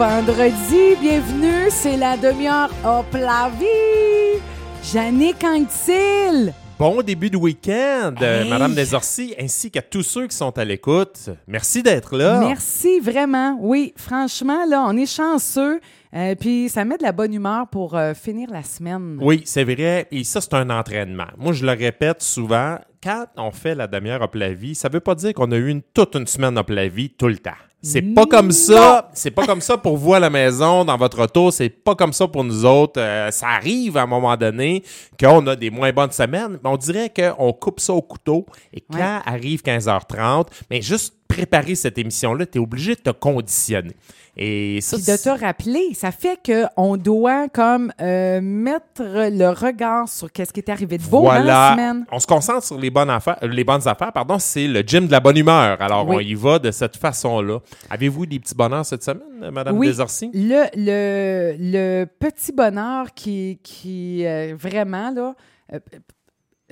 vendredi. Bienvenue, c'est la demi-heure Hop la vie. Jannick Anctil. Bon début de week-end, euh, Hey. Madame Desorcy, ainsi qu'à tous ceux qui sont à l'écoute. Merci d'être là. Merci vraiment. Oui, franchement, là, on est chanceux. Euh, puis ça met de la bonne humeur pour euh, finir la semaine. Oui, c'est vrai. Et ça, c'est un entraînement. Moi, je le répète souvent. Quand on fait la demi-heure Hop la vie, ça veut pas dire qu'on a eu une, toute une semaine Hop la vie tout le temps. C'est pas comme ça. C'est pas comme ça pour vous à la maison, dans votre auto. C'est pas comme ça pour nous autres. Euh, ça arrive à un moment donné qu'on a des moins bonnes semaines, mais on dirait qu'on coupe ça au couteau. Et quand Ouais. arrive 15h30, mais juste préparer cette émission-là, tu es obligé de te conditionner. Et ça, Puis de te rappeler, ça fait qu'on doit comme euh, mettre le regard sur qu'est-ce qui est arrivé de beau dans la Voilà. semaine. On se concentre sur les bonnes affaires. euh, Les bonnes affaires, pardon, c'est le gym de la bonne humeur. Alors, Oui. on y va de cette façon-là. Avez-vous des petits bonheurs cette semaine, Madame Oui. Desorcy? Le, le, le petit bonheur qui, qui euh, vraiment, là, euh,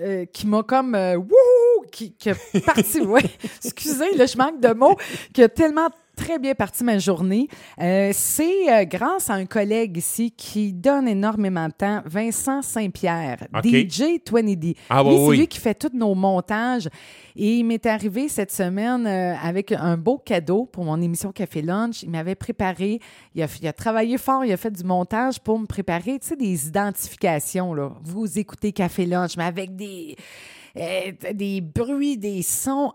euh, qui m'a comme, euh, wouhou, qui, qui a parti, ouais, excusez, là, je manque de mots, qui a tellement très bien parti ma journée. Euh, c'est euh, grâce à un collègue ici qui donne énormément de temps, Vincent Saint-Pierre. DJ 20D. Ah, lui, oui, c'est lui qui fait tous nos montages. Et il m'est arrivé cette semaine euh, avec un beau cadeau pour mon émission Café Lunch. Il m'avait préparé, il a, il a travaillé fort, il a fait du montage pour me préparer, tu sais, des identifications. Là. Vous écoutez Café Lunch, mais avec des, des bruits, des sons.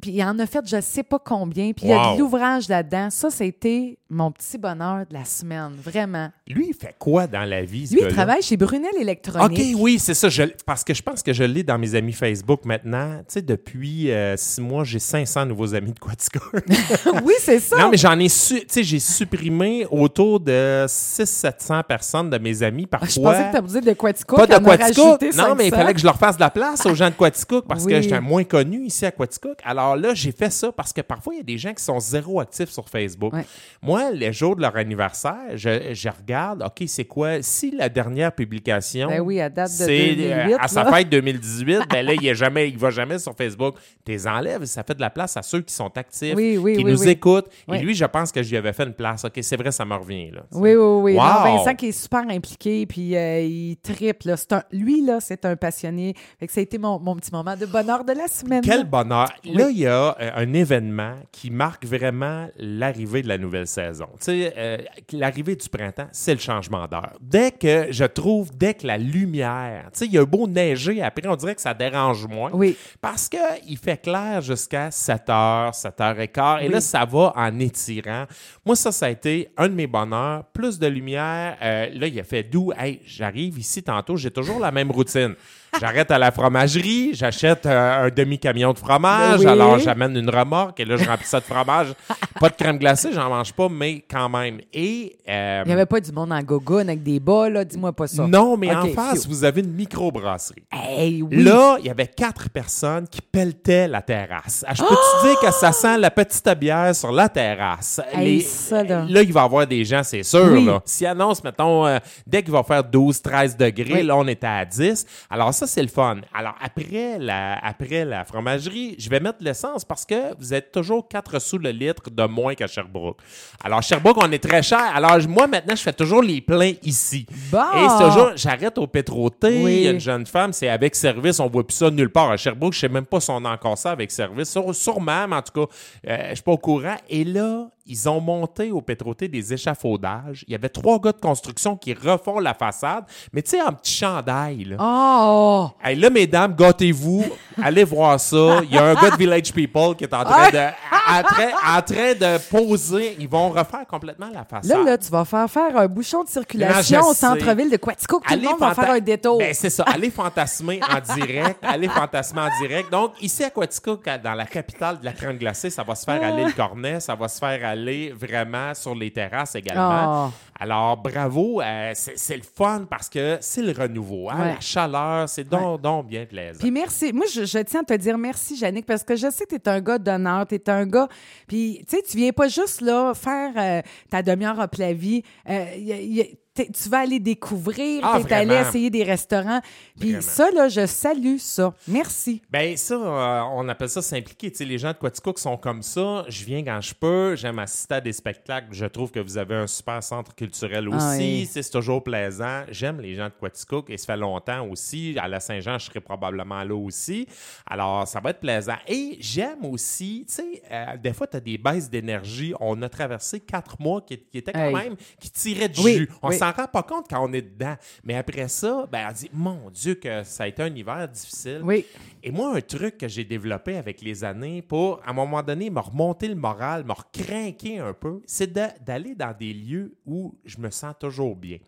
Puis il en a fait je sais pas combien. Puis il y a de l'ouvrage là-dedans. Ça, c'était mon petit bonheur de la semaine, vraiment. Lui, il fait quoi dans la vie, ce Lui, il travaille chez Brunel OK, Électronique. oui, c'est ça. Je- parce que je pense que je l'ai dans mes amis Facebook maintenant. Tu sais, depuis euh, six mois, j'ai 500 nouveaux amis de Quaticook. oui, c'est ça. non, mais j'en ai su... Tu sais, j'ai supprimé autour de 600-700 personnes de mes amis. Parfois... je pensais que tu avais dit de Quaticook. Pas de rajouté Non, mais il 500. fallait que je leur fasse de la place aux gens de Quaticook parce Oui. que j'étais moins connu ici à Quaticook. Alors là, j'ai fait ça parce que parfois, il y a des gens qui sont zéro actifs sur Facebook. Ouais. Moi, les jours de leur anniversaire, je, je regarde, OK, c'est quoi? Si la dernière publication, Ben oui, à date de c'est 2008, euh, à sa fête 2018, ben là, il ne jamais, il va jamais sur Facebook. Tu les enlèves, ça fait de la place à ceux qui sont actifs, Oui, oui, qui nous écoutent. Et lui, je pense que je lui avais fait une place. OK, c'est vrai, ça me revient. Là, Oui, oui, oui. Wow! Non, Vincent qui est super impliqué, puis euh, il triple. là. C'est un- lui, là, c'est un passionné. Fait que ça a été mon, mon petit moment de bonheur de la semaine. Quel bonheur. Là, il y a euh, un événement qui marque vraiment l'arrivée de la nouvelle saison. Tu sais, euh, l'arrivée du printemps, c'est le changement d'heure. Dès que, je trouve, dès que la lumière, tu sais, il y a un beau neiger, après, on dirait que ça dérange moins. Oui. Parce qu'il fait clair jusqu'à 7 h, 7 h 15 Et Oui. là, ça va en étirant. Moi, ça, ça a été un de mes bonheurs. Plus de lumière. Euh, là, il a fait doux. Hey, j'arrive ici tantôt, j'ai toujours la même routine. J'arrête à la fromagerie, j'achète euh, un demi-camion de fromage, Oui. alors j'amène une remorque et là, je remplis ça de fromage. pas de crème glacée, j'en mange pas, mais quand même. Et. euh, Il n'y avait pas du monde en gogoune avec des bas, là? Dis-moi pas ça. non, mais en face, vous avez une microbrasserie. Hey, oui. Là, il y avait quatre personnes qui pelletaient la terrasse. Ah, je peux-tu dire que ça sent la petite bière sur la terrasse? Hey, ça, là. il va y avoir des gens, c'est sûr. Oui. Là. S'il annonce, mettons, euh, dès qu'il va faire 12, 13 degrés, Oui. là, on était à 10. Alors, ça, c'est le fun. Alors, après la, après la fromagerie, je vais mettre l'essence parce que vous êtes toujours 4 sous le litre de moins qu'à Sherbrooke. Alors, Sherbrooke, on est très cher. Alors, moi, maintenant, je fais toujours les pleins ici. Bon. Et c'est toujours, j'arrête au pétroté. Oui. Il y a une jeune femme, c'est avec service. On voit plus ça nulle part. À Sherbrooke, je sais même pas si on a encore ça avec service. Sûrement, mais en tout cas, euh, je suis pas au courant. Et là, ils ont monté au pétroté des échafaudages. Il y avait trois gars de construction qui refont la façade, mais tu sais, en petit chandail. Là. Oh! Hey, là, mesdames, gâtez-vous. Allez voir ça. Il y a un gars de Village People qui est en train de, en train, en train de poser. Ils vont refaire complètement la façade. Là, là, tu vas faire faire un bouchon de circulation Non, au centre-ville de Quaticook. Tout le monde va faire un détour. Ben, c'est ça. Allez fantasmer en direct. Allez fantasmer en direct. Donc, ici à Quaticook, à- dans la capitale de la crème glacée, ça va se faire aller le cornet. Ça va se faire aller vraiment sur les terrasses également. Oh. Alors, bravo. euh, c'est le fun parce que c'est le renouveau. hein. Ouais. La chaleur, c'est donc, donc bien plaisant. Puis merci. Moi, je, je tiens à te dire merci, Yannick, parce que je sais que tu es un gars d'honneur, tu es un gars. Puis, tu sais, tu viens pas juste là faire euh, ta demi-heure up la vie. Euh, y a- y a- t'es- tu vas aller découvrir, Ah, t'es allé essayer des restaurants. Puis ça, là, je salue ça. Merci. Ben ça, euh, on appelle ça s'impliquer. Tu sais, les gens de Quaticook sont comme ça. Je viens quand je peux. J'aime assister à des spectacles. Je trouve que vous avez un super centre culturel aussi. Ah oui. Tu sais, C'est toujours plaisant. J'aime les gens de Quaticook et ça fait longtemps aussi. À la Saint-Jean, je serai probablement là aussi. Alors, ça va être plaisant. Et j'aime aussi, tu sais, euh, des fois, tu as des baisses d'énergie. On a traversé quatre mois qui, qui étaient quand Hey. même, qui tiraient du Oui, jus. On oui. S'en rend pas compte quand on est dedans. Mais après ça, ben, on dit, mon Dieu, que ça a été un hiver difficile. Oui. Et moi, un truc que j'ai développé avec les années pour, à un moment donné, me remonter le moral, me recrinquer un peu, c'est de- d'aller dans des lieux où je me sens toujours bien.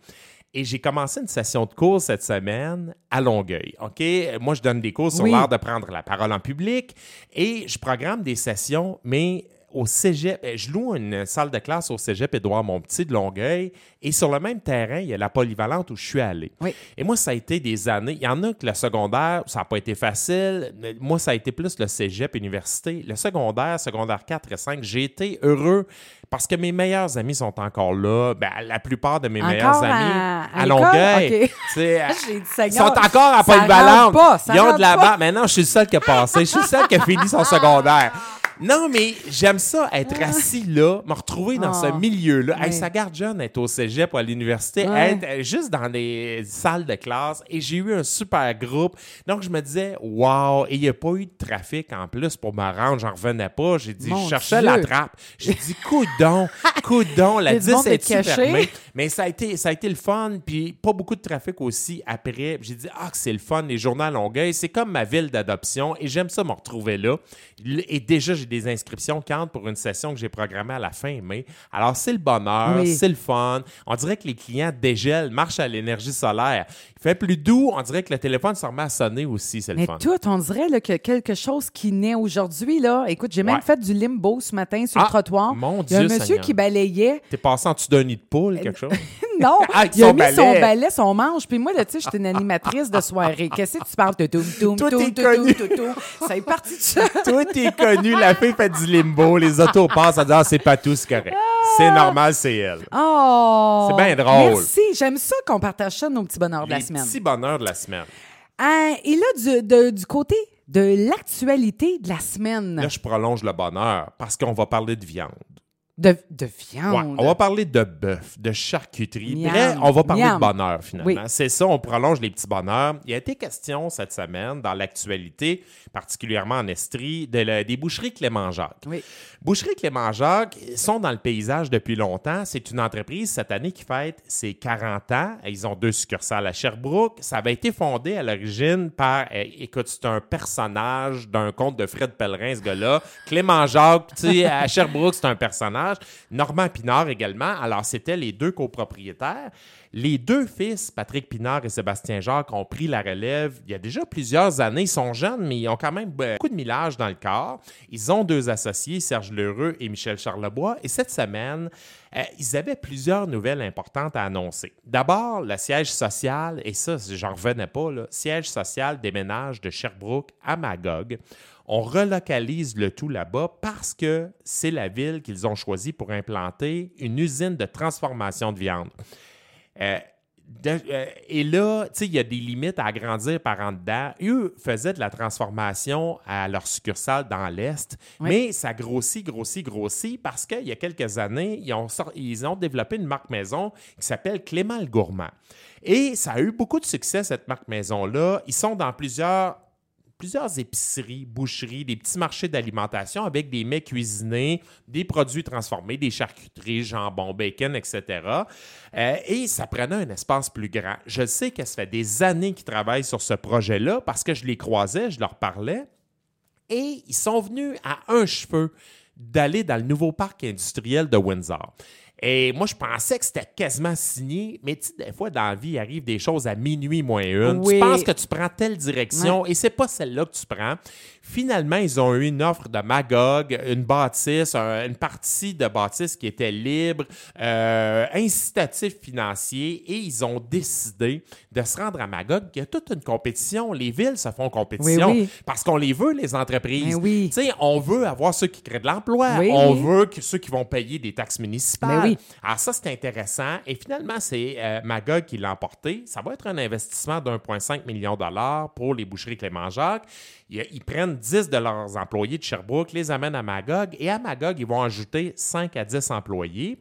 Et j'ai commencé une session de cours cette semaine à Longueuil. OK? Moi, je donne des cours sur Oui. l'art de prendre la parole en public et je programme des sessions, mais au cégep, euh, je loue une salle de classe au cégep Édouard Montpetit de Longueuil et sur le même terrain, il y a la polyvalente où je suis allé. Oui. Et moi, ça a été des années. Il y en a que le secondaire, ça n'a pas été facile. Moi, ça a été plus le cégep, université. Le secondaire, secondaire 4 et 5, j'ai été heureux parce que mes meilleurs amis sont encore là. Ben, la plupart de mes Encore meilleurs à- amis à? Longueuil. Dit, sont encore à polyvalente. pas, Ils ont de la barre. Maintenant, je suis le seul qui a passé. Je suis le seul qui a fini son secondaire. Non, mais j'aime ça, être assis là, me retrouver dans ce Ah. milieu-là. Hey, Oui. ça garde jeune, être au cégep ou à l'université, Ouais. être euh, juste dans des salles de classe. Et j'ai eu un super groupe. Donc, je me disais, wow, et il n'y a pas eu de trafic en plus pour me rendre. J'en revenais pas. J'ai dit, Mon je cherchais Dieu. la trappe. J'ai dit, coudon, coudon, la Il y a du 10 monde est caché. fermée. Mais ça a été, ça a été le fun, puis pas beaucoup de trafic aussi après. J'ai dit, ah, que c'est le fun, les journaux à Longueuil, c'est comme ma ville d'adoption, et j'aime ça me retrouver là. Et déjà, j'ai des inscriptions entrent pour une session que j'ai programmée à la fin mai. Alors, c'est le bonheur, Oui. c'est le fun. On dirait que les clients dégèlent, marchent à l'énergie solaire. Il fait plus doux, on dirait que le téléphone se remet à sonner aussi, c'est le Mais fun. tout, on dirait là, que quelque chose qui naît aujourd'hui. là. Écoute, j'ai même Ouais. fait du limbo ce matin sur Ah, le trottoir. mon Il y a un Dieu monsieur qui balayait. T'es passé en dessous d'un nid de poule, quelque chose? Non, Avec il a mis balai. son balai, son manche. Puis moi, là, tu sais, j'étais une animatrice de soirée. Qu'est-ce que tu parles? Connu. toum, toum, toum. Ça est parti de ça. Toi, t'es connu, la fille fait du limbo, les autos passent, elle dit, ah, c'est pas tout, c'est correct. C'est normal, c'est elle. Oh! C'est bien drôle. Merci. J'aime ça qu'on partage ça, nos petits bonheurs de la Les semaine. petits bonheurs de la semaine. Ah, et là, du, de- du côté de l'actualité de la semaine, Là, je prolonge le bonheur parce qu'on va parler de viande. De, de Ouais, viande. on va parler de bœuf, de charcuterie. Miam, Bref, on va parler miam. de bonheur finalement. Oui. C'est ça, on prolonge les petits bonheurs. Il a été question cette semaine dans l'actualité, particulièrement en Estrie, de la- des boucheries Clément-Jacques. Oui. Boucherie Clément-Jacques sont dans le paysage depuis longtemps. C'est une entreprise cette année qui fête ses 40 ans. Ils ont deux succursales à Sherbrooke. Ça avait été fondé à l'origine par, euh, écoute, c'est un personnage d'un conte de Fred Pellerin, ce gars-là. Clément-Jacques, tu sais, à Sherbrooke, c'est un personnage. Normand Pinard également. Alors, c'était les deux copropriétaires. Les deux fils, Patrick Pinard et Sébastien Jacques, ont pris la relève il y a déjà plusieurs années. Ils sont jeunes, mais ils ont quand même beaucoup de millage dans le corps. Ils ont deux associés, Serge Lheureux et Michel Charlebois. Et cette semaine, euh, ils avaient plusieurs nouvelles importantes à annoncer. D'abord, le siège social, et ça, j'en revenais pas, le siège social déménage de Sherbrooke à Magog. On relocalise le tout là-bas parce que c'est la ville qu'ils ont choisie pour implanter une usine de transformation de viande. Euh, de- euh, et là, tu sais, il y a des limites à agrandir par en dedans. Eux faisaient de la transformation à leur succursale dans l'Est, Oui. mais ça grossit, grossit, grossit parce qu'il y a quelques années, ils ont, ils ont développé une marque maison qui s'appelle Clément le Gourmand. Et ça a eu beaucoup de succès, cette marque maison-là. Ils sont dans plusieurs plusieurs épiceries, boucheries, des petits marchés d'alimentation avec des mets cuisinés, des produits transformés, des charcuteries, jambon, bacon, etc. Euh, et ça prenait un espace plus grand. Je sais que ça fait des années qu'ils travaillent sur ce projet-là parce que je les croisais, je leur parlais. Et ils sont venus à un cheveu d'aller dans le nouveau parc industriel de Windsor. Et moi, je pensais que c'était quasiment signé, mais tu sais, des fois, dans la vie, il arrive des choses à minuit moins une. Oui. Tu penses que tu prends telle direction et c'est pas celle-là que tu prends. Finalement, ils ont eu une offre de Magog, une bâtisse, un- une partie de bâtisse qui était libre, euh, incitatif financier, et ils ont décidé de se rendre à Magog. Il y a toute une compétition. Les villes se font compétition Oui, oui. parce qu'on les veut, les entreprises. Oui. Sais, on veut avoir ceux qui créent de l'emploi. On veut que ceux qui vont payer des taxes municipales. Oui. Alors ça, c'est intéressant. Et finalement, c'est euh, Magog qui l'a emporté. Ça va être un investissement d'1,5 million de dollars pour les boucheries Clément-Jacques. Ils, ils prennent 10 de leurs employés de Sherbrooke, les amènent à Magog, et à Magog, ils vont ajouter 5 à 10 employés.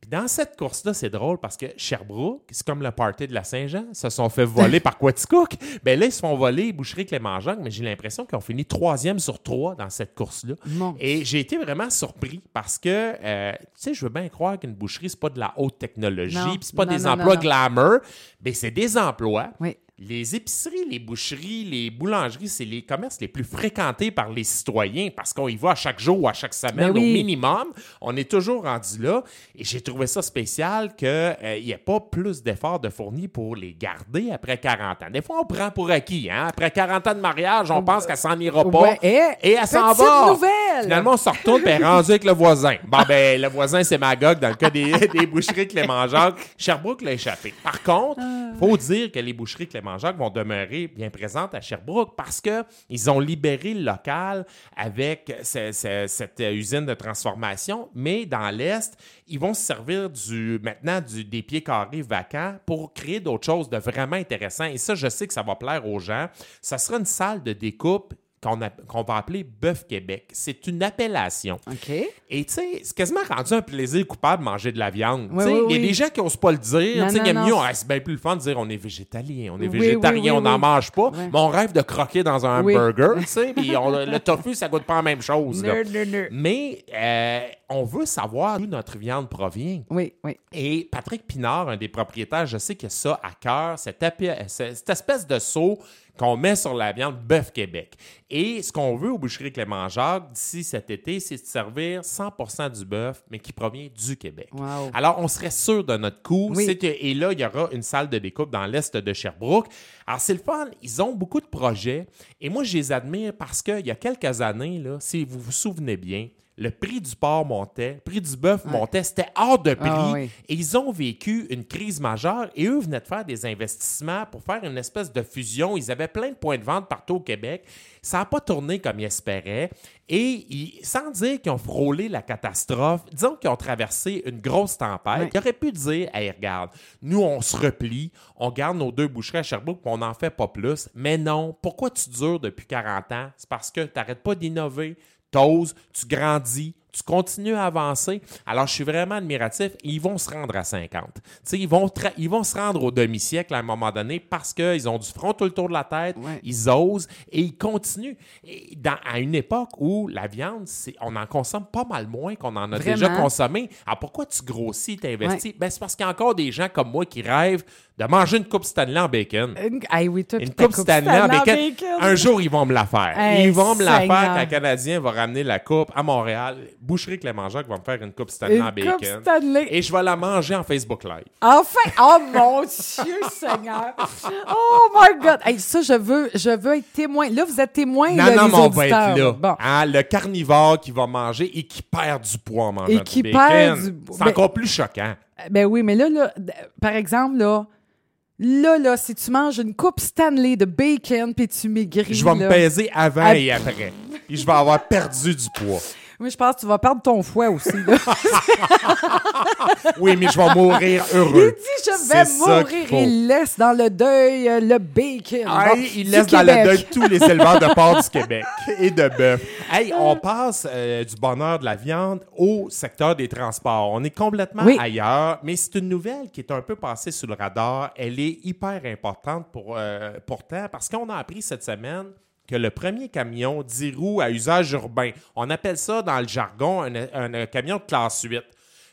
Puis dans cette course-là, c'est drôle parce que Sherbrooke, c'est comme le party de la Saint-Jean, se sont fait voler par Quaticook. Ben là, ils se font voler Boucherie Clément-Jacques, mais j'ai l'impression qu'ils ont fini troisième sur trois dans cette course-là. Et j'ai été vraiment surpris parce que, euh, tu sais, je veux bien croire qu'une boucherie, c'est pas de la haute technologie, puis c'est pas Non, des non, emplois non. glamour, mais c'est des emplois. Oui. Les épiceries, les boucheries, les boulangeries, c'est les commerces les plus fréquentés par les citoyens parce qu'on y va à chaque jour ou à chaque semaine Ben oui. au minimum. On est toujours rendu là. Et j'ai trouvé ça spécial qu'il n'y ait pas plus d'efforts de fournis pour les garder après 40 ans. Des fois, on prend pour acquis. Hein? Après 40 ans de mariage, on pense qu'elle s'en ira pas. Ouais, et- et elle s'en va. nouvelle. Finalement, on se retourne et rendue avec le voisin. Bon, ben, le voisin, c'est Magog dans le cas des, des boucheries Clément-Jacques. Sherbrooke l'a échappé. Par contre, Ah. faut dire que les boucheries Clément-Jacques vont demeurer bien présentes à Sherbrooke parce que ils ont libéré le local avec ce- ce- cette usine de transformation, mais dans l'Est, ils vont se servir du, maintenant du, des pieds carrés vacants pour créer d'autres choses de vraiment intéressant. Et ça, je sais que ça va plaire aux gens. Ça sera une salle de découpe qu'on va appeler Bœuf Québec. C'est une appellation. OK. Et tu sais, c'est quasiment rendu un plaisir coupable de manger de la viande. Oui, oui, Il y a oui. des gens qui n'osent pas le dire. Mieux, c'est- Ah, c'est bien plus le fun de dire on est végétalien, on est végétarien, on n'en mange pas. Ouais. Mais on rêve de croquer dans un Oui. hamburger. tu sais, puis le tofu, ça goûte pas la même chose. Mais euh, on veut savoir d'où notre viande provient. Oui, oui. Et Patrick Pinard, un des propriétaires, je sais qu'il a ça à cœur, cette, cette espèce de seau qu'on met sur la viande Bœuf Québec. Et ce qu'on veut au Boucherie Clément-Jacques d'ici cet été, c'est de servir 100% du bœuf, mais qui provient du Québec. Wow. Alors, on serait sûr de notre coup. Oui. Que- et là, il y aura une salle de découpe dans l'est de Sherbrooke. Alors, c'est le fun. Ils ont beaucoup de projets. Et moi, je les admire parce qu'il y a quelques années, là, si vous vous souvenez bien, le prix du porc montait, le prix du bœuf montait, c'était hors de prix. Ah oui. Et ils ont vécu une crise majeure et eux venaient de faire des investissements pour faire une espèce de fusion. Ils avaient plein de points de vente partout au Québec. Ça n'a pas tourné comme ils espéraient. Et ils- sans dire qu'ils ont frôlé la catastrophe, disons qu'ils ont traversé une grosse tempête, ils auraient pu dire Hey, regarde, nous, on se replie, on garde nos deux boucheries à Sherbrooke, puis on n'en fait pas plus. Mais non, pourquoi tu dures depuis 40 ans? C'est parce que tu n'arrêtes pas d'innover, t'oses, tu grandis, tu continues à avancer. Alors, je suis vraiment admiratif. Et ils vont se rendre à 50. Tu sais, ils vont, ils vont se rendre au demi-siècle à un moment donné parce qu'ils ont du front tout le tour de la tête, Ouais. ils osent et ils continuent. Et dans, à une époque où la viande, on en consomme pas mal moins qu'on en a Vraiment. déjà consommé. Alors, pourquoi tu grossis, t'investis? Ben, c'est parce qu'il y a encore des gens comme moi qui rêvent de manger une coupe Stanley en bacon. Une, ah oui, toi, Une puis ta coupe Stanley en bacon. bacon. Un jour, ils vont me la faire. Hey, ils vont me la Seigneur. faire quand un Canadien va ramener la coupe à Montréal. Boucherie Clément-Jacques va me faire une coupe Stanley Une en coupe bacon. Stanley. Et je vais la manger en Facebook Live. Enfin! Oh mon Dieu, Seigneur! Oh my God! Hey, ça, je veux, je veux être témoin. Là, vous êtes témoin, Non, là, non, les mais on va être là. Bon. Hein, le carnivore qui va manger et qui perd du poids en mangeant Et qui du bacon. perd du- C'est Ben- encore plus choquant. Ben oui, mais là, là, par exemple, là, là, là, si tu manges une coupe Stanley de bacon puis tu maigris, Je vais me peser avant Ah. et après. Puis je vais avoir perdu du poids. Oui, je pense que tu vas perdre ton foie aussi, là. Oui, mais je vais mourir Il heureux. dit, je vais C'est ça qu'il mourir. faut. Il laisse dans le deuil euh, le bacon. Bon, il laisse dans le deuil tous les éleveurs de porc du Québec et de bœuf. Hey, on passe euh, du bonheur de la viande au secteur des transports. On est complètement Oui. ailleurs, mais c'est une nouvelle qui est un peu passée sous le radar. Elle est hyper importante pour, euh, pourtant parce qu'on a appris cette semaine que le premier camion 10 roues à usage urbain, on appelle ça dans le jargon un, un- un camion de classe 8.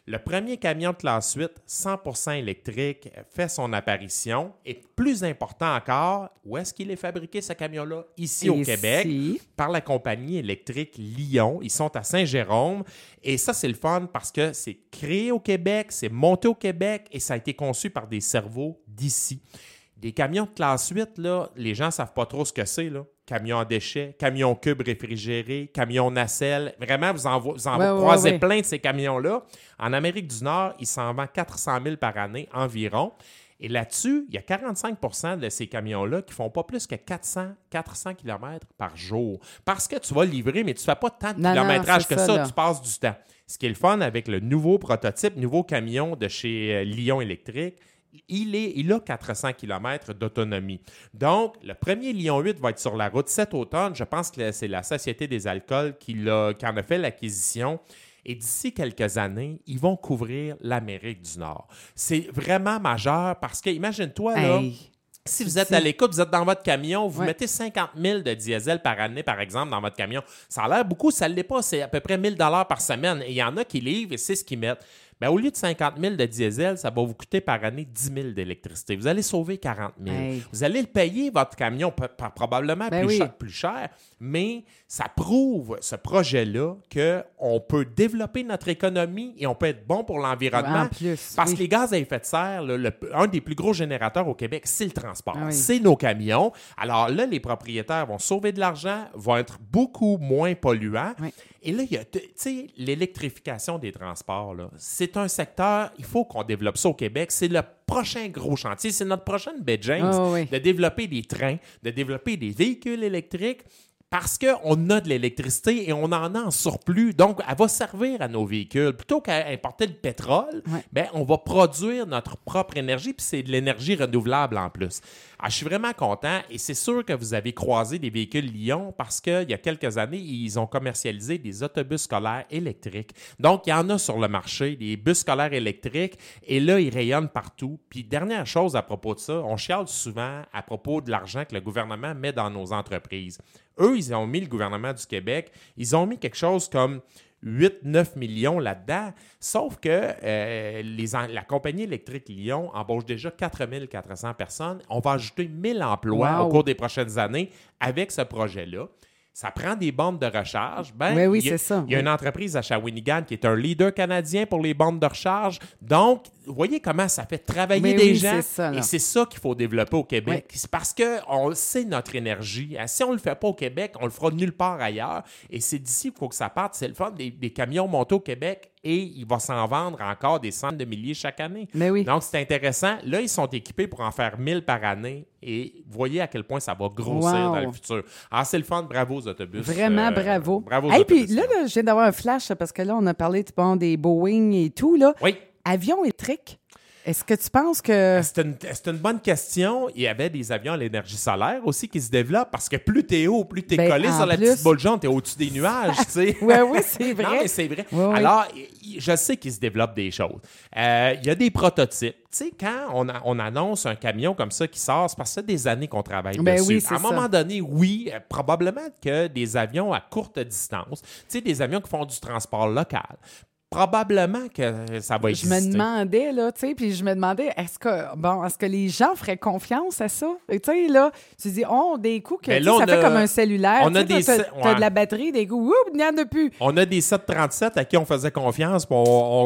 Le premier camion de classe 8, 100% électrique, fait son apparition. Et plus important encore, où est-ce qu'il est fabriqué ce camion-là? Ici au Ici. Québec, par la compagnie électrique Lyon. Ils sont à Saint-Jérôme. Et ça, c'est le fun parce que c'est créé au Québec, c'est monté au Québec et ça a été conçu par des cerveaux d'ici. Des camions de classe 8, là, les gens ne savent pas trop ce que c'est. Là. Camion à déchets, camion cube réfrigéré, camion nacelle. Vraiment, vous en, vo- vous en Ouais, ouais, croisez ouais. plein de ces camions-là. En Amérique du Nord, ils s'en vendent 400 000 par année environ. Et là-dessus, il y a 45% de ces camions-là qui font pas plus que 400, 400 km par jour. Parce que tu vas livrer, mais tu fais pas tant de Non, kilométrage que ça, tu passes du temps. Ce qui est le fun avec le nouveau prototype, nouveau camion de chez euh, Lyon Électrique, il, est, il a 400 km d'autonomie. Donc, le premier Lyon 8 va être sur la route cet automne. Je pense que c'est la Société des alcools qui, qui en a fait l'acquisition. Et d'ici quelques années, ils vont couvrir l'Amérique du Nord. C'est vraiment majeur parce que, imagine-toi, là, Hey. si vous êtes à l'écoute, vous êtes dans votre camion, vous Ouais. mettez 50 000 de diesel par année, par exemple, dans votre camion. Ça a l'air beaucoup, ça ne l'est pas. C'est à peu près 1000 par semaine. Et il y en a qui livrent et c'est ce qu'ils mettent. Ben, au lieu de 50 000 de diesel, ça va vous coûter par année 10 000 d'électricité. Vous allez sauver 40 000. Hey. Vous allez le payer, votre camion, p- p- probablement Ben plus, oui. cher, plus cher, mais ça prouve, ce projet-là, qu'on peut développer notre économie et on peut être bon pour l'environnement. En plus, Parce oui. que les gaz à effet de serre, le- un des plus gros générateurs au Québec, c'est le transport. Ah oui. C'est nos camions. Alors là, les propriétaires vont sauver de l'argent, vont être beaucoup moins polluants. Et là, il y a, tu sais, l'électrification des transports, là, c'est un secteur, il faut qu'on développe ça au Québec. C'est le prochain gros chantier. C'est notre prochaine baie James Ah oui. de développer des trains, de développer des véhicules électriques parce qu'on a de l'électricité et on en a en surplus. Donc, elle va servir à nos véhicules. Plutôt qu'à importer le pétrole, Ouais. ben, on va produire notre propre énergie, puis c'est de l'énergie renouvelable en plus. Alors, je suis vraiment content et c'est sûr que vous avez croisé des véhicules Lyon parce qu'il y a quelques années, ils ont commercialisé des autobus scolaires électriques. Donc, il y en a sur le marché, des bus scolaires électriques, et là, ils rayonnent partout. Puis, dernière chose à propos de ça, on chiale souvent à propos de l'argent que le gouvernement met dans nos entreprises. Eux, ils ont mis le gouvernement du Québec, ils ont mis quelque chose comme 8-9 millions là-dedans. Sauf que euh, les la compagnie électrique Lyon embauche déjà 4400 personnes. On va ajouter 1000 emplois Wow. au cours des prochaines années avec ce projet-là. Ça prend des bandes de recharge. Ben, Oui, oui, il y a- c'est ça, Il y a oui. une entreprise à Shawinigan qui est un leader canadien pour les bandes de recharge. Donc, vous voyez comment ça fait travailler Mais des oui, gens. ça, et c'est ça qu'il faut développer au Québec. C'est parce que on sait notre énergie. Ah, Si on le fait pas au Québec, on le fera nulle part ailleurs. Et c'est d'ici qu'il faut que ça parte. C'est le fun des, des camions montés au Québec et il va s'en vendre encore des centaines de milliers chaque année. Mais oui. Donc, c'est intéressant. Là, ils sont équipés pour en faire 1000 par année et voyez à quel point ça va grossir Wow. dans le futur. Ah, c'est le fun. Bravo aux autobus. Vraiment, Euh, bravo. Bravo aux Et puis là, là, je viens d'avoir un flash parce que là, on a parlé bon, des Boeing et tout. Là. Oui. Avion électrique, est-ce que tu penses que. C'est une, c'est une bonne question. Il y avait des avions à l'énergie solaire aussi qui se développent parce que plus t'es haut, plus t'es Ben, collé sur la plus- petite boule jaune, t'es au-dessus des nuages, tu sais. Ouais, oui, c'est vrai. Non, mais c'est vrai. Alors, je sais qu'il se développe des choses. Euh, Il y a des prototypes. Tu sais, quand on, a- on annonce un camion comme ça qui sort, c'est parce que ça fait des années qu'on travaille Ben dessus. oui, à un ça. moment donné, oui, euh, probablement que des avions à courte distance, tu sais, des avions qui font du transport local, probablement que ça va Je exister. me demandais, là, tu sais, puis je me demandais, est-ce que, bon, est-ce que les gens feraient confiance à ça? Tu sais, là, tu dis, oh, des coups que, là, sais, ça on fait comme un cellulaire. on a des t'as- ouais. de la batterie, des coups, oups, il n'y en a plus. On a des 737 à qui on faisait confiance, puis on,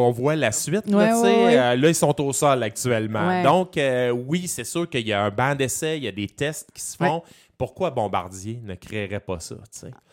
on voit la suite. là, tu sais. ouais. Euh, là, ils sont au sol actuellement. Donc, euh, oui, c'est sûr qu'il y a un banc d'essai, il y a des tests qui se font. Pourquoi Bombardier ne créerait pas ça?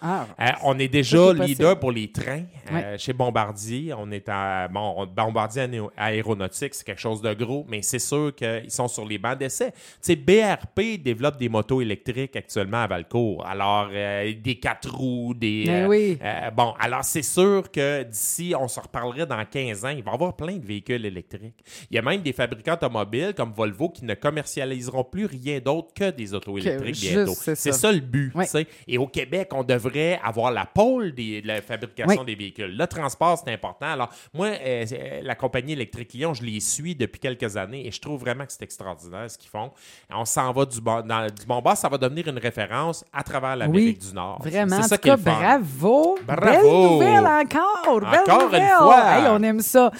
Ah, Euh, on est déjà leader pour les trains euh, chez Bombardier. On est à bon, on- Bombardier Aéronautique, c'est quelque chose de gros, mais c'est sûr qu'ils sont sur les bancs d'essai. BRP développe des motos électriques actuellement à Valcourt. Alors, euh, des quatre roues, des. Oui. bon, alors c'est sûr que d'ici, on se reparlerait dans 15 ans, il va y avoir plein de véhicules électriques. Il y a même des fabricants automobiles comme Volvo qui ne commercialiseront plus rien d'autre que des autos Que électriques bientôt. C'est ça. ça le but. Ouais. Et au Québec, on devrait avoir la pôle des- de la fabrication Oui. des véhicules. Le transport, c'est important. Alors, moi, euh, la compagnie électrique Lyon, je les suis depuis quelques années et je trouve vraiment que c'est extraordinaire ce qu'ils font. On s'en va du bon, dans, du bon bas, ça va devenir une référence à travers l'Amérique du Nord. Vraiment. C'est ça qui est bravo. Bravo. Belle nouvelle encore. Belle Encore une nouvelle. fois. Hey, on aime ça.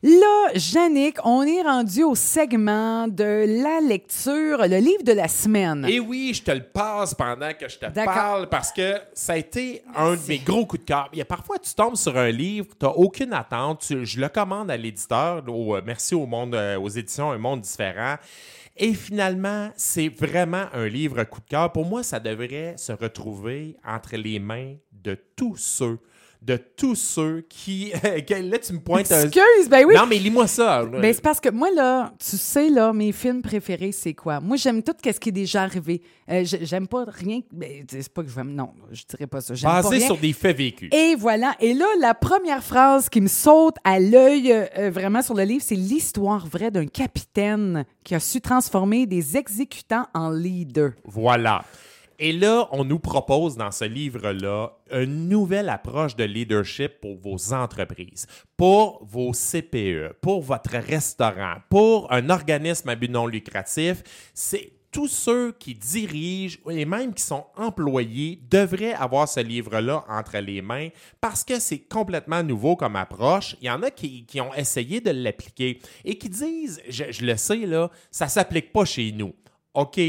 Là, Yannick, on est rendu au segment de la lecture, le livre de la semaine. Et oui, je te le passe pendant que je te parle parce que ça a été un de mes gros coups de cœur. Il y a parfois, tu tombes sur un livre, tu n'as aucune attente, tu- je le commande à l'éditeur, au, euh, merci au monde, euh, aux éditions Un Monde Différent. Et finalement, c'est vraiment un livre coup de cœur. Pour moi, ça devrait se retrouver entre les mains de tous ceux de tous ceux qui. là, tu me pointes un- Excuse, ben oui. Non, mais lis-moi ça. Ben, c'est parce que moi, là, tu sais, là, mes films préférés, c'est quoi? Moi, j'aime tout ce qui est déjà arrivé. Euh, j'aime pas rien. Ben, c'est pas que j'aime. Non, je dirais pas ça. J'aime pas Basé rien. sur des faits vécus. Et voilà. Et là, la première phrase qui me saute à l'œil euh, euh, vraiment sur le livre, c'est l'histoire vraie d'un capitaine qui a su transformer des exécutants en leaders. Voilà. Et là, on nous propose dans ce livre-là une nouvelle approche de leadership pour vos entreprises, pour vos CPE, pour votre restaurant, pour un organisme à but non lucratif. C'est tous ceux qui dirigent et même qui sont employés devraient avoir ce livre-là entre les mains parce que c'est complètement nouveau comme approche. Il y en a qui, ont essayé de l'appliquer et qui disent, je, je le sais, là, ça ne s'applique pas chez nous. OK,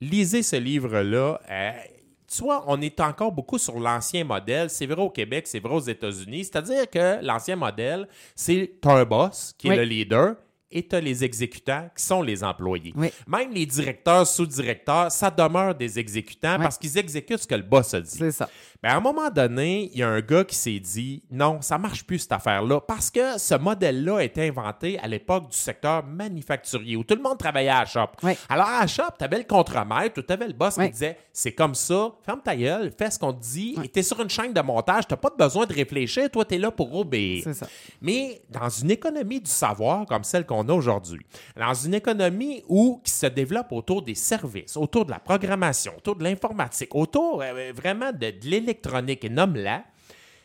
lisez ce livre-là. Euh, tu vois, on est encore beaucoup sur l'ancien modèle. C'est vrai au Québec, c'est vrai aux États-Unis. C'est-à-dire que l'ancien modèle, c'est tu un boss qui est Oui. le leader et tu as les exécutants qui sont les employés. Oui. Même les directeurs, sous-directeurs, ça demeure des exécutants Oui. parce qu'ils exécutent ce que le boss a dit. C'est ça. Mais à un moment donné, il y a un gars qui s'est dit non, ça marche plus cette affaire-là parce que ce modèle-là a été inventé à l'époque du secteur manufacturier où tout le monde travaillait à la shop. Oui. Alors à la shop, tu avais le contremaître ou tu avais le boss Oui. qui disait c'est comme ça, ferme ta gueule, fais ce qu'on te dit, et tu es sur une chaîne de montage, tu pas besoin de réfléchir, toi tu es là pour obéir. C'est ça. Mais dans une économie du savoir comme celle qu'on a aujourd'hui, dans une économie où qui se développe autour des services, autour de la programmation, autour de l'informatique, autour euh, vraiment de, de l'électronique et nomme-la,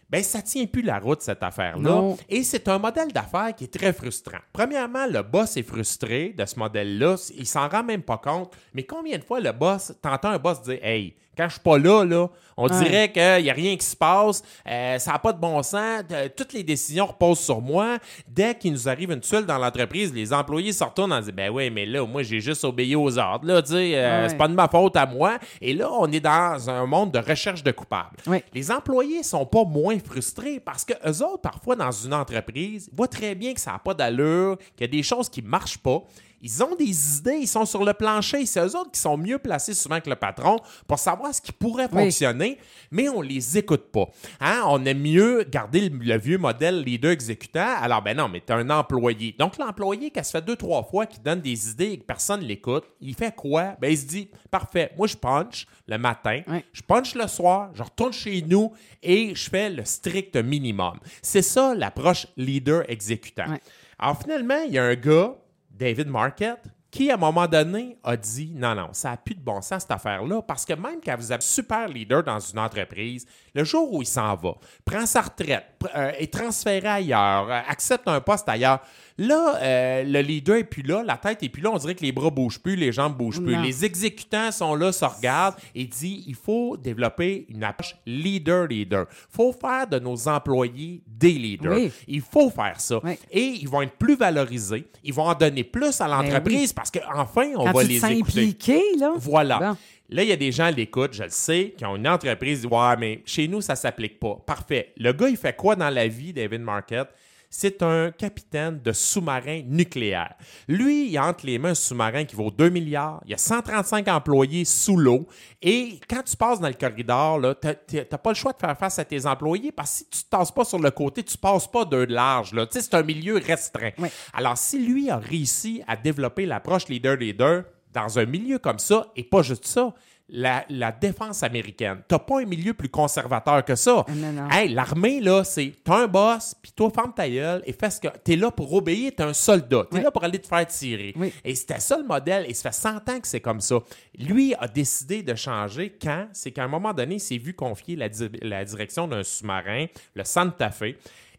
ben ça tient plus la route cette affaire-là. Et c'est un modèle d'affaires qui est très frustrant. Premièrement, le boss est frustré de ce modèle-là, il s'en rend même pas compte. Mais combien de fois le boss, t'entends un boss dire "Hey, quand je suis pas là, là, on Ouais. dirait qu'il n'y a rien qui se passe, euh, ça n'a pas de bon sens, toutes les décisions reposent sur moi. Dès qu'il nous arrive une tuile dans l'entreprise, les employés se retournent en disant Ben oui, mais là, moi, j'ai juste obéi aux ordres, là, tu sais, euh, Ouais. c'est pas de ma faute à moi. Et là, on est dans un monde de recherche de coupables. Les employés sont pas moins frustrés parce que eux autres, parfois, dans une entreprise, voient très bien que ça n'a pas d'allure, qu'il y a des choses qui marchent pas. Ils ont des idées, ils sont sur le plancher. C'est eux autres qui sont mieux placés souvent que le patron pour savoir ce qui pourrait Oui. fonctionner, mais on les écoute pas. Hein? On aime mieux garder le, le vieux modèle leader exécutant. Alors, ben non, mais tu un employé. Donc, l'employé, qui se fait deux, trois fois, qui donne des idées et que personne ne l'écoute, il fait quoi? Ben, il se dit, parfait, moi, je punch le matin, Oui. je punch le soir, je retourne chez nous et je fais le strict minimum. C'est ça l'approche leader exécutant. Ouais. Alors, finalement, il y a un gars, David Marquette, qui, à un moment donné, a dit non, non, ça n'a plus de bon sens cette affaire-là, parce que même quand vous êtes super leader dans une entreprise, le jour où il s'en va, prend sa retraite, euh, est transféré ailleurs, euh, accepte un poste ailleurs, là, euh, le leader est plus là, la tête est plus là, on dirait que les bras bougent plus, les jambes bougent plus. Les exécutants sont là, se regardent et dit il faut développer une approche leader-leader. Il faut faire de nos employés des leaders. Oui. Il faut faire ça. Oui. Et ils vont être plus valorisés, ils vont en donner plus à l'entreprise parce qu'enfin, on Quand va tu les écouter. là. Voilà. Bon. Là, il y a des gens à l'écoute, je le sais, qui ont une entreprise, Ouais, mais chez nous, ça s'applique pas. Parfait. Le gars, il fait quoi dans la vie, David Marquette? C'est un capitaine de sous-marin nucléaire. Lui, il a entre les mains un sous-marin qui vaut 2 milliards. Il y a 135 employés sous l'eau. Et quand tu passes dans le corridor, tu n'as pas le choix de faire face à tes employés parce que si tu ne te tasses pas sur le côté, tu passes pas de large. là. Tu sais, c'est un milieu restreint. Oui. Alors, si lui a réussi à développer l'approche leader-leader dans un milieu comme ça, et pas juste ça, la, la défense américaine, t'as pas un milieu plus conservateur que ça. Ah, non, non. Hey, l'armée, là, c'est t'as un boss, puis toi, ferme ta gueule et fais ce que. T'es là pour obéir, t'es un soldat. T'es Oui. là pour aller te faire tirer. Oui. Et c'était ça le modèle, et ça fait 100 ans que c'est comme ça. Lui a décidé de changer quand? C'est qu'à un moment donné, il s'est vu confier la, di- la direction d'un sous-marin, le Santa Fe,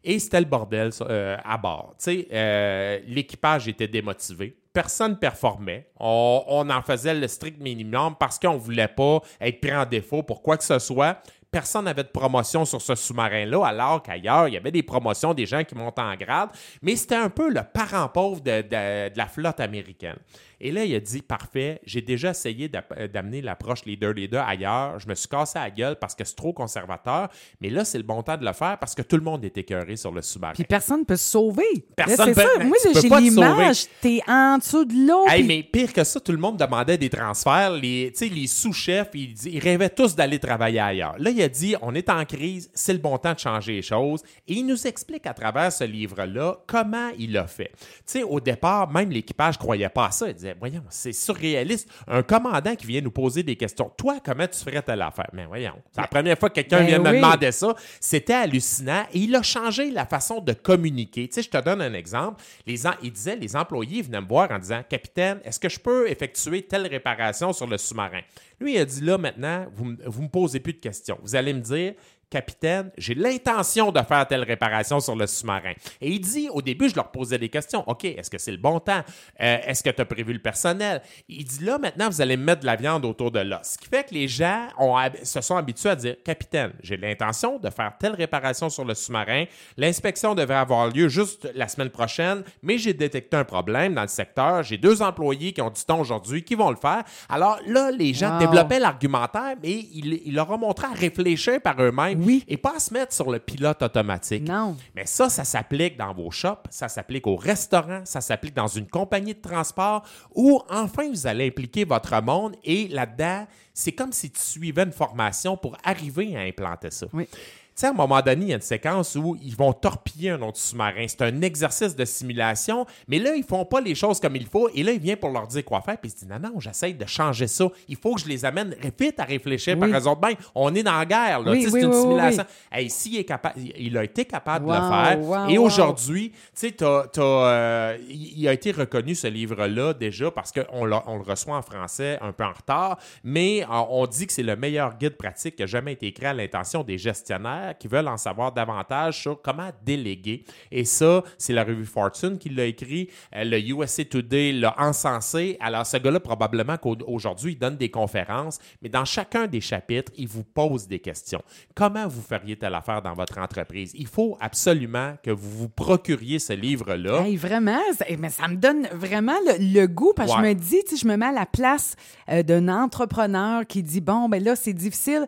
et c'était le bordel euh, à bord. Euh, l'équipage était démotivé. Personne performait. On, en faisait le strict minimum parce qu'on voulait pas être pris en défaut pour quoi que ce soit. Personne n'avait de promotion sur ce sous-marin-là, alors qu'ailleurs, il y avait des promotions, des gens qui montent en grade. Mais c'était un peu le parent pauvre de la flotte américaine. Et là, il a dit Parfait, j'ai déjà essayé euh, d'amener l'approche leader-leader ailleurs. Je me suis cassé la gueule parce que c'est trop conservateur. Mais là, c'est le bon temps de le faire parce que tout le monde est écœuré sur le sous-marin. Puis personne ne peut se sauver. Personne c'est peut- ça. Moi, j'ai l'image. T'es en dessous de l'eau. Hey, mais pire que ça, tout le monde demandait des transferts. Les, sous-chefs, ils, rêvaient tous d'aller travailler ailleurs. Là, il a dit on est en crise, c'est le bon temps de changer les choses. Et il nous explique à travers ce livre-là comment il l'a fait. Tu sais, au départ, même l'équipage croyait pas à ça. Il voyons, c'est surréaliste. Un commandant qui vient nous poser des questions. Toi, comment tu ferais telle affaire? Mais voyons, c'est la première fois que quelqu'un Ben vient me demander ça. C'était hallucinant et il a changé la façon de communiquer. Tu sais, je te donne un exemple. Les il disait, les employés venaient me voir en disant, Capitaine, est-ce que je peux effectuer telle réparation sur le sous-marin? Lui, il a dit, là, maintenant, vous ne me posez plus de questions. Vous allez me dire, Capitaine, j'ai l'intention de faire telle réparation sur le sous-marin. Et il dit, au début, je leur posais des questions. OK, est-ce que c'est le bon temps? Euh, est-ce que tu as prévu le personnel? Il dit, là, maintenant, vous allez me mettre de la viande autour de l'os. Ce qui fait que les gens ont se sont habitués à dire, Capitaine, j'ai l'intention de faire telle réparation sur le sous-marin. L'inspection devrait avoir lieu juste la semaine prochaine, mais j'ai détecté un problème dans le secteur. J'ai deux employés qui ont du temps aujourd'hui qui vont le faire. Alors là, les gens Wow. développaient l'argumentaire, mais il, il leur a montré à réfléchir par eux-mêmes Oui. et pas à se mettre sur le pilote automatique. Non. Mais ça, ça s'applique dans vos shops, ça s'applique au restaurant, ça s'applique dans une compagnie de transport où enfin vous allez impliquer votre monde et là-dedans, c'est comme si tu suivais une formation pour arriver à implanter ça. Oui. Tu sais, à un moment donné, il y a une séquence où ils vont torpiller un autre sous-marin. C'est un exercice de simulation, mais là, ils font pas les choses comme il faut. Et là, il vient pour leur dire quoi faire, puis il se dit non, non, j'essaie de changer ça. Il faut que je les amène vite à réfléchir. Oui. Par exemple, ben, on est dans la guerre, là. Oui, Tu sais, oui, c'est une simulation. Hey, s'il est capable, il a été capable de le faire. wow, et wow. aujourd'hui, tu sais, t'as- t'as, euh, il il a été reconnu ce livre-là déjà parce qu'on on le reçoit en français un peu en retard, mais euh, on dit que c'est le meilleur guide pratique qui a jamais été écrit à l'intention des gestionnaires qui veulent en savoir davantage sur comment déléguer. Et ça, c'est la revue Fortune qui l'a écrit. Euh, le USA Today l'a encensé. Alors, ce gars-là, probablement qu'aujourd'hui, il donne des conférences, mais dans chacun des chapitres, il vous pose des questions. Comment vous feriez telle affaire dans votre entreprise? Il faut absolument que vous vous procuriez ce livre-là. Hey, vraiment, ça- mais ça me donne vraiment le, le goût parce que Ouais. je me dis, je me mets à la place euh, d'un entrepreneur qui dit bon, ben là, c'est difficile.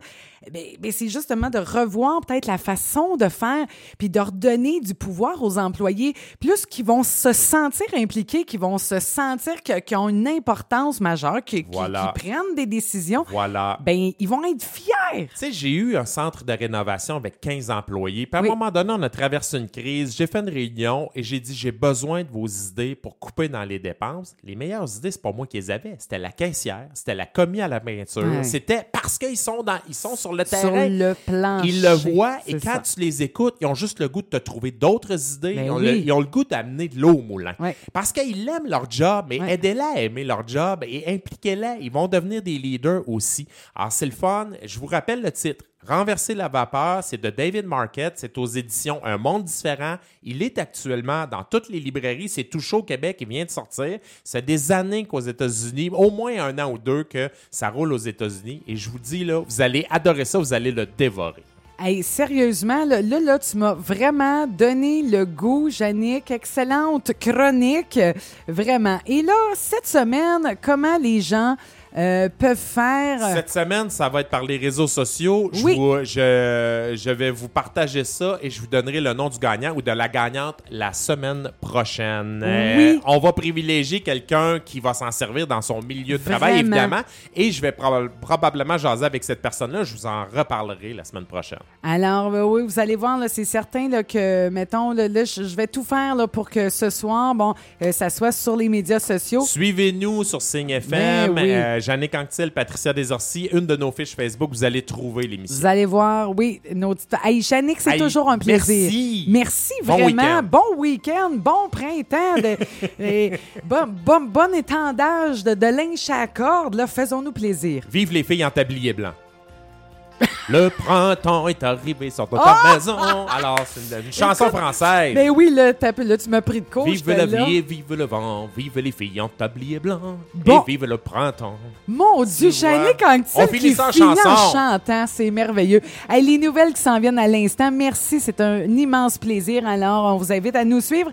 Ben, ben, c'est justement de revoir peut-être la façon de faire, puis de redonner du pouvoir aux employés, plus qu'ils vont se sentir impliqués, qu'ils vont se sentir qu'ils ont une importance majeure, qui- qui- Voilà. qu'ils prennent des décisions. Voilà. Ben, ils vont être fiers. Tu sais, j'ai eu un centre de rénovation avec 15 employés. Puis à Oui. un moment donné, on a traversé une crise. J'ai fait une réunion et j'ai dit j'ai besoin de vos idées pour couper dans les dépenses. Les meilleures idées, c'est pas moi qui les avais. C'était la caissière, c'était la commis à la peinture. C'était parce qu'ils sont dans, ils sont sur le Sur terrain. le plancher. Ils le voient et quand ça. tu les écoutes, ils ont juste le goût de te trouver d'autres idées. Ben ils, ont oui. le, ils ont le goût d'amener de l'eau au moulin. Ouais. Parce qu'ils aiment leur job, mais Ouais. aidez-les à aimer leur job et impliquez-les. Ils vont devenir des leaders aussi. Alors, c'est le fun. Je vous rappelle le titre. Renverser la vapeur, c'est de David Marquette, c'est aux éditions Un Monde différent. Il est actuellement dans toutes les librairies, c'est tout chaud au Québec, il vient de sortir. C'est des années qu'aux États-Unis, au moins un an ou deux que ça roule aux États-Unis. Et je vous dis, là, vous allez adorer ça, vous allez le dévorer. Hey, sérieusement, là, là, là, tu m'as vraiment donné le goût, Yannick. Excellente chronique, vraiment. Et là, cette semaine, comment les gens euh, peuvent faire... euh, Cette semaine, ça va être par les réseaux sociaux. Je, Oui. vous- je, je vais vous partager ça et je vous donnerai le nom du gagnant ou de la gagnante la semaine prochaine. Euh, Oui. on va privilégier quelqu'un qui va s'en servir dans son milieu de travail, Vraiment. évidemment. Et je vais proba- probablement jaser avec cette personne-là. Je vous en reparlerai la semaine prochaine. Alors, euh, oui, vous allez voir, c'est certain là, que, mettons, là, là, je vais tout faire là, pour que ce soir, bon, euh, ça soit sur les médias sociaux. Suivez-nous sur Signe FM. Ben oui. Euh, Jannick Anctil, Patricia Desorcy, une de nos fiches Facebook. Vous allez trouver l'émission. Vous allez voir, oui, nos petites... Hey, Yannick, c'est Hey, toujours un plaisir. merci. Merci Bon vraiment. week-end. Bon week-end, bon printemps, de- et bon, bon, bon étendage de, de linge à corde. Là, faisons-nous plaisir. Vive les filles en tablier blanc. Le printemps est arrivé sur ta maison. Alors, c'est une, une chanson Écoute, française. Ben oui, là, là, tu m'as pris de court. Vive la là. vie, vive le vent, vive les filles en tablier blanc. Bon. Et vive le printemps. Mon Dieu, Tu. Yannick Anctil On finit en chanson. chantant, c'est merveilleux. Hey, les nouvelles qui s'en viennent à l'instant, merci, c'est un immense plaisir. Alors, on vous invite à nous suivre